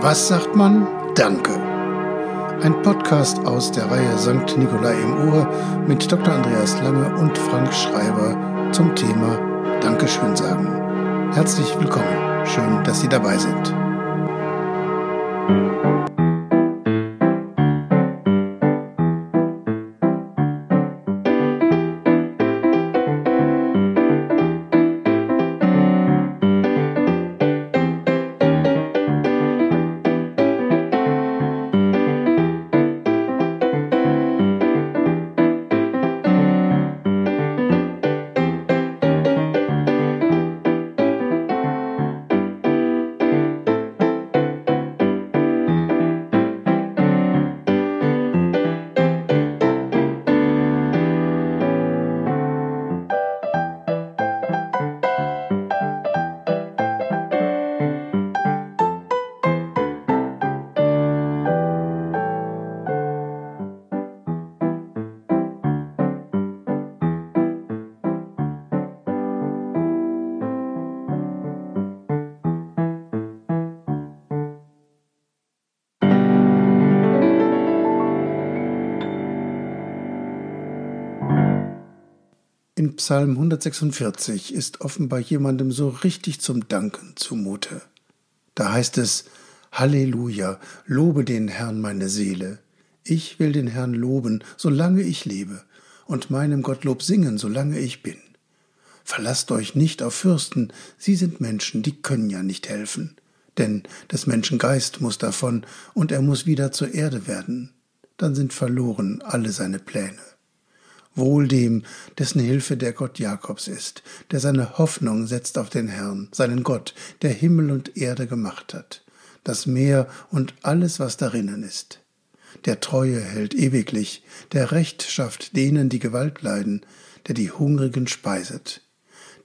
Was sagt man? Danke. Ein Podcast aus der Reihe St. Nikolai im Ohr mit Dr. Andreas Lange und Frank Schreiber zum Thema Dankeschön sagen. Herzlich willkommen. Schön, dass Sie dabei sind. In Psalm 146 ist offenbar jemandem so richtig zum Danken zumute. Da heißt es, Halleluja, lobe den Herrn meine Seele. Ich will den Herrn loben, solange ich lebe, und meinem Gottlob singen, solange ich bin. Verlasst euch nicht auf Fürsten, sie sind Menschen, die können ja nicht helfen. Denn des Menschen Geist muss davon, und er muss wieder zur Erde werden. Dann sind verloren alle seine Pläne. Wohl dem, dessen Hilfe der Gott Jakobs ist, der seine Hoffnung setzt auf den Herrn, seinen Gott, der Himmel und Erde gemacht hat, das Meer und alles, was darinnen ist. Der Treue hält ewiglich, der Recht schafft denen, die Gewalt leiden, der die Hungrigen speiset.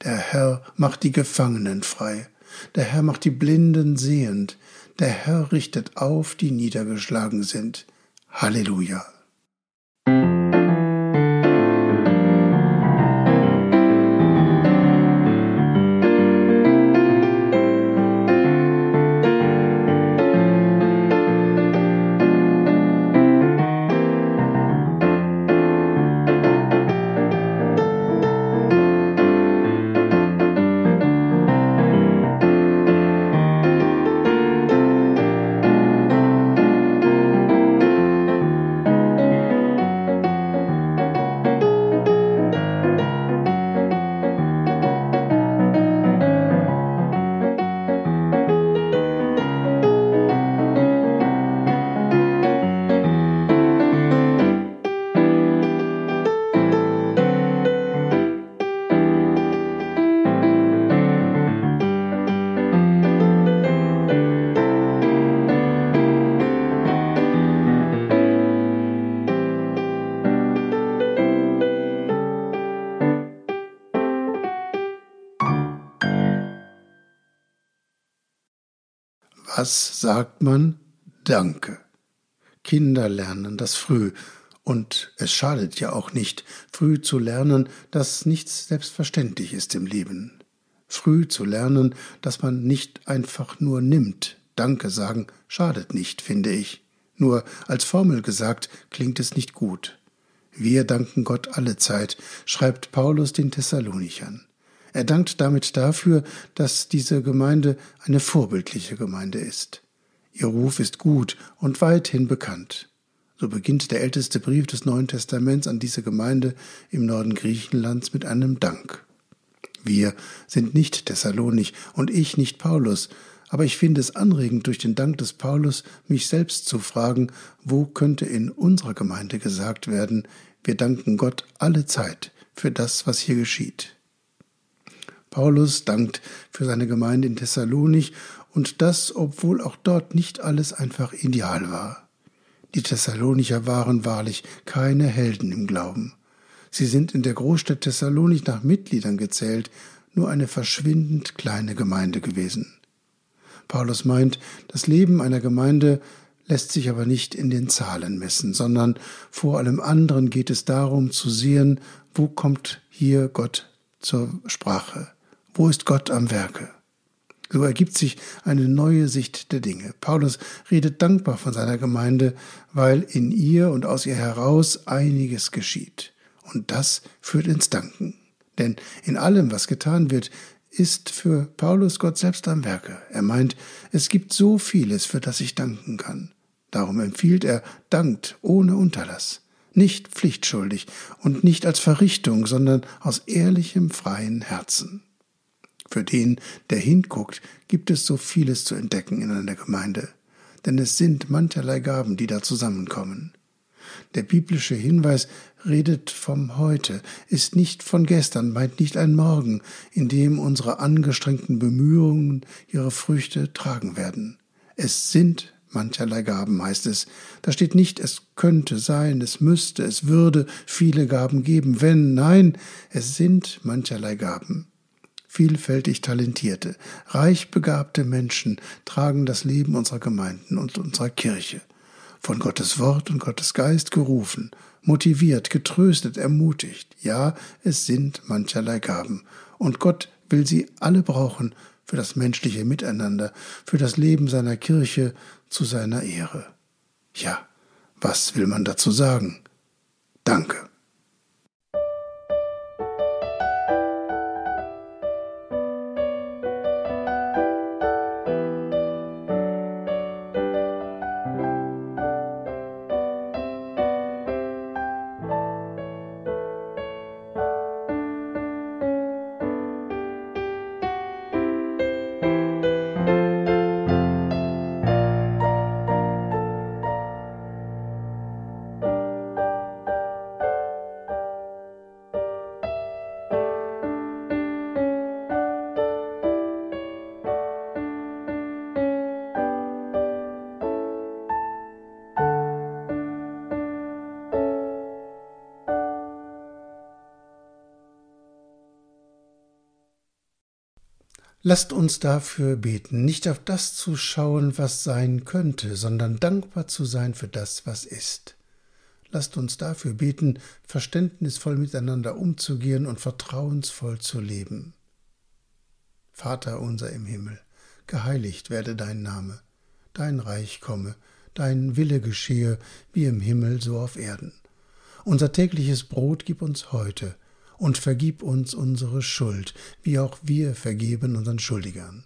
Der Herr macht die Gefangenen frei, der Herr macht die Blinden sehend, der Herr richtet auf, die niedergeschlagen sind. Halleluja. Was sagt man? Danke. Kinder lernen das früh, und es schadet ja auch nicht, früh zu lernen, dass nichts selbstverständlich ist im Leben. Früh zu lernen, dass man nicht einfach nur nimmt. Danke sagen schadet nicht, finde ich. Nur als Formel gesagt klingt es nicht gut. Wir danken Gott alle Zeit, schreibt Paulus den Thessalonichern. Er dankt damit dafür, dass diese Gemeinde eine vorbildliche Gemeinde ist. Ihr Ruf ist gut und weithin bekannt. So beginnt der älteste Brief des Neuen Testaments an diese Gemeinde im Norden Griechenlands mit einem Dank. Wir sind nicht Thessalonich und ich nicht Paulus, aber ich finde es anregend, durch den Dank des Paulus mich selbst zu fragen, wo könnte in unserer Gemeinde gesagt werden, wir danken Gott alle Zeit für das, was hier geschieht. Paulus dankt für seine Gemeinde in Thessalonich und das, obwohl auch dort nicht alles einfach ideal war. Die Thessalonicher waren wahrlich keine Helden im Glauben. Sie sind in der Großstadt Thessalonich nach Mitgliedern gezählt, nur eine verschwindend kleine Gemeinde gewesen. Paulus meint, das Leben einer Gemeinde lässt sich aber nicht in den Zahlen messen, sondern vor allem anderen geht es darum zu sehen, wo kommt hier Gott zur Sprache. Wo ist Gott am Werke? So ergibt sich eine neue Sicht der Dinge. Paulus redet dankbar von seiner Gemeinde, weil in ihr und aus ihr heraus einiges geschieht. Und das führt ins Danken. Denn in allem, was getan wird, ist für Paulus Gott selbst am Werke. Er meint, es gibt so vieles, für das ich danken kann. Darum empfiehlt er, dankt ohne Unterlass, nicht pflichtschuldig und nicht als Verrichtung, sondern aus ehrlichem, freien Herzen. Für den, der hinguckt, gibt es so vieles zu entdecken in einer Gemeinde, denn es sind mancherlei Gaben, die da zusammenkommen. Der biblische Hinweis redet vom Heute, ist nicht von gestern, meint nicht ein Morgen, in dem unsere angestrengten Bemühungen ihre Früchte tragen werden. Es sind mancherlei Gaben, heißt es. Da steht nicht, es könnte sein, es müsste, es würde viele Gaben geben, wenn, nein, es sind mancherlei Gaben. Vielfältig talentierte, reich begabte Menschen tragen das Leben unserer Gemeinden und unserer Kirche von Gottes Wort und Gottes Geist gerufen, motiviert, getröstet, ermutigt. Ja, es sind mancherlei Gaben. Und Gott will sie alle brauchen für das menschliche Miteinander, für das Leben seiner Kirche zu seiner Ehre. Ja, was will man dazu sagen? Danke. Lasst uns dafür beten, nicht auf das zu schauen, was sein könnte, sondern dankbar zu sein für das, was ist. Lasst uns dafür beten, verständnisvoll miteinander umzugehen und vertrauensvoll zu leben. Vater unser im Himmel, geheiligt werde dein Name, dein Reich komme, dein Wille geschehe, wie im Himmel so auf Erden. Unser tägliches Brot gib uns heute, und vergib uns unsere Schuld, wie auch wir vergeben unseren Schuldigern.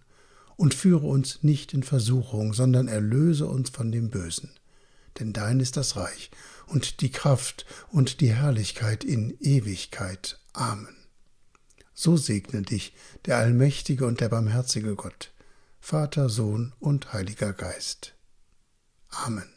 Und führe uns nicht in Versuchung, sondern erlöse uns von dem Bösen. Denn dein ist das Reich und die Kraft und die Herrlichkeit in Ewigkeit. Amen. So segne dich der allmächtige und der barmherzige Gott, Vater, Sohn und Heiliger Geist. Amen.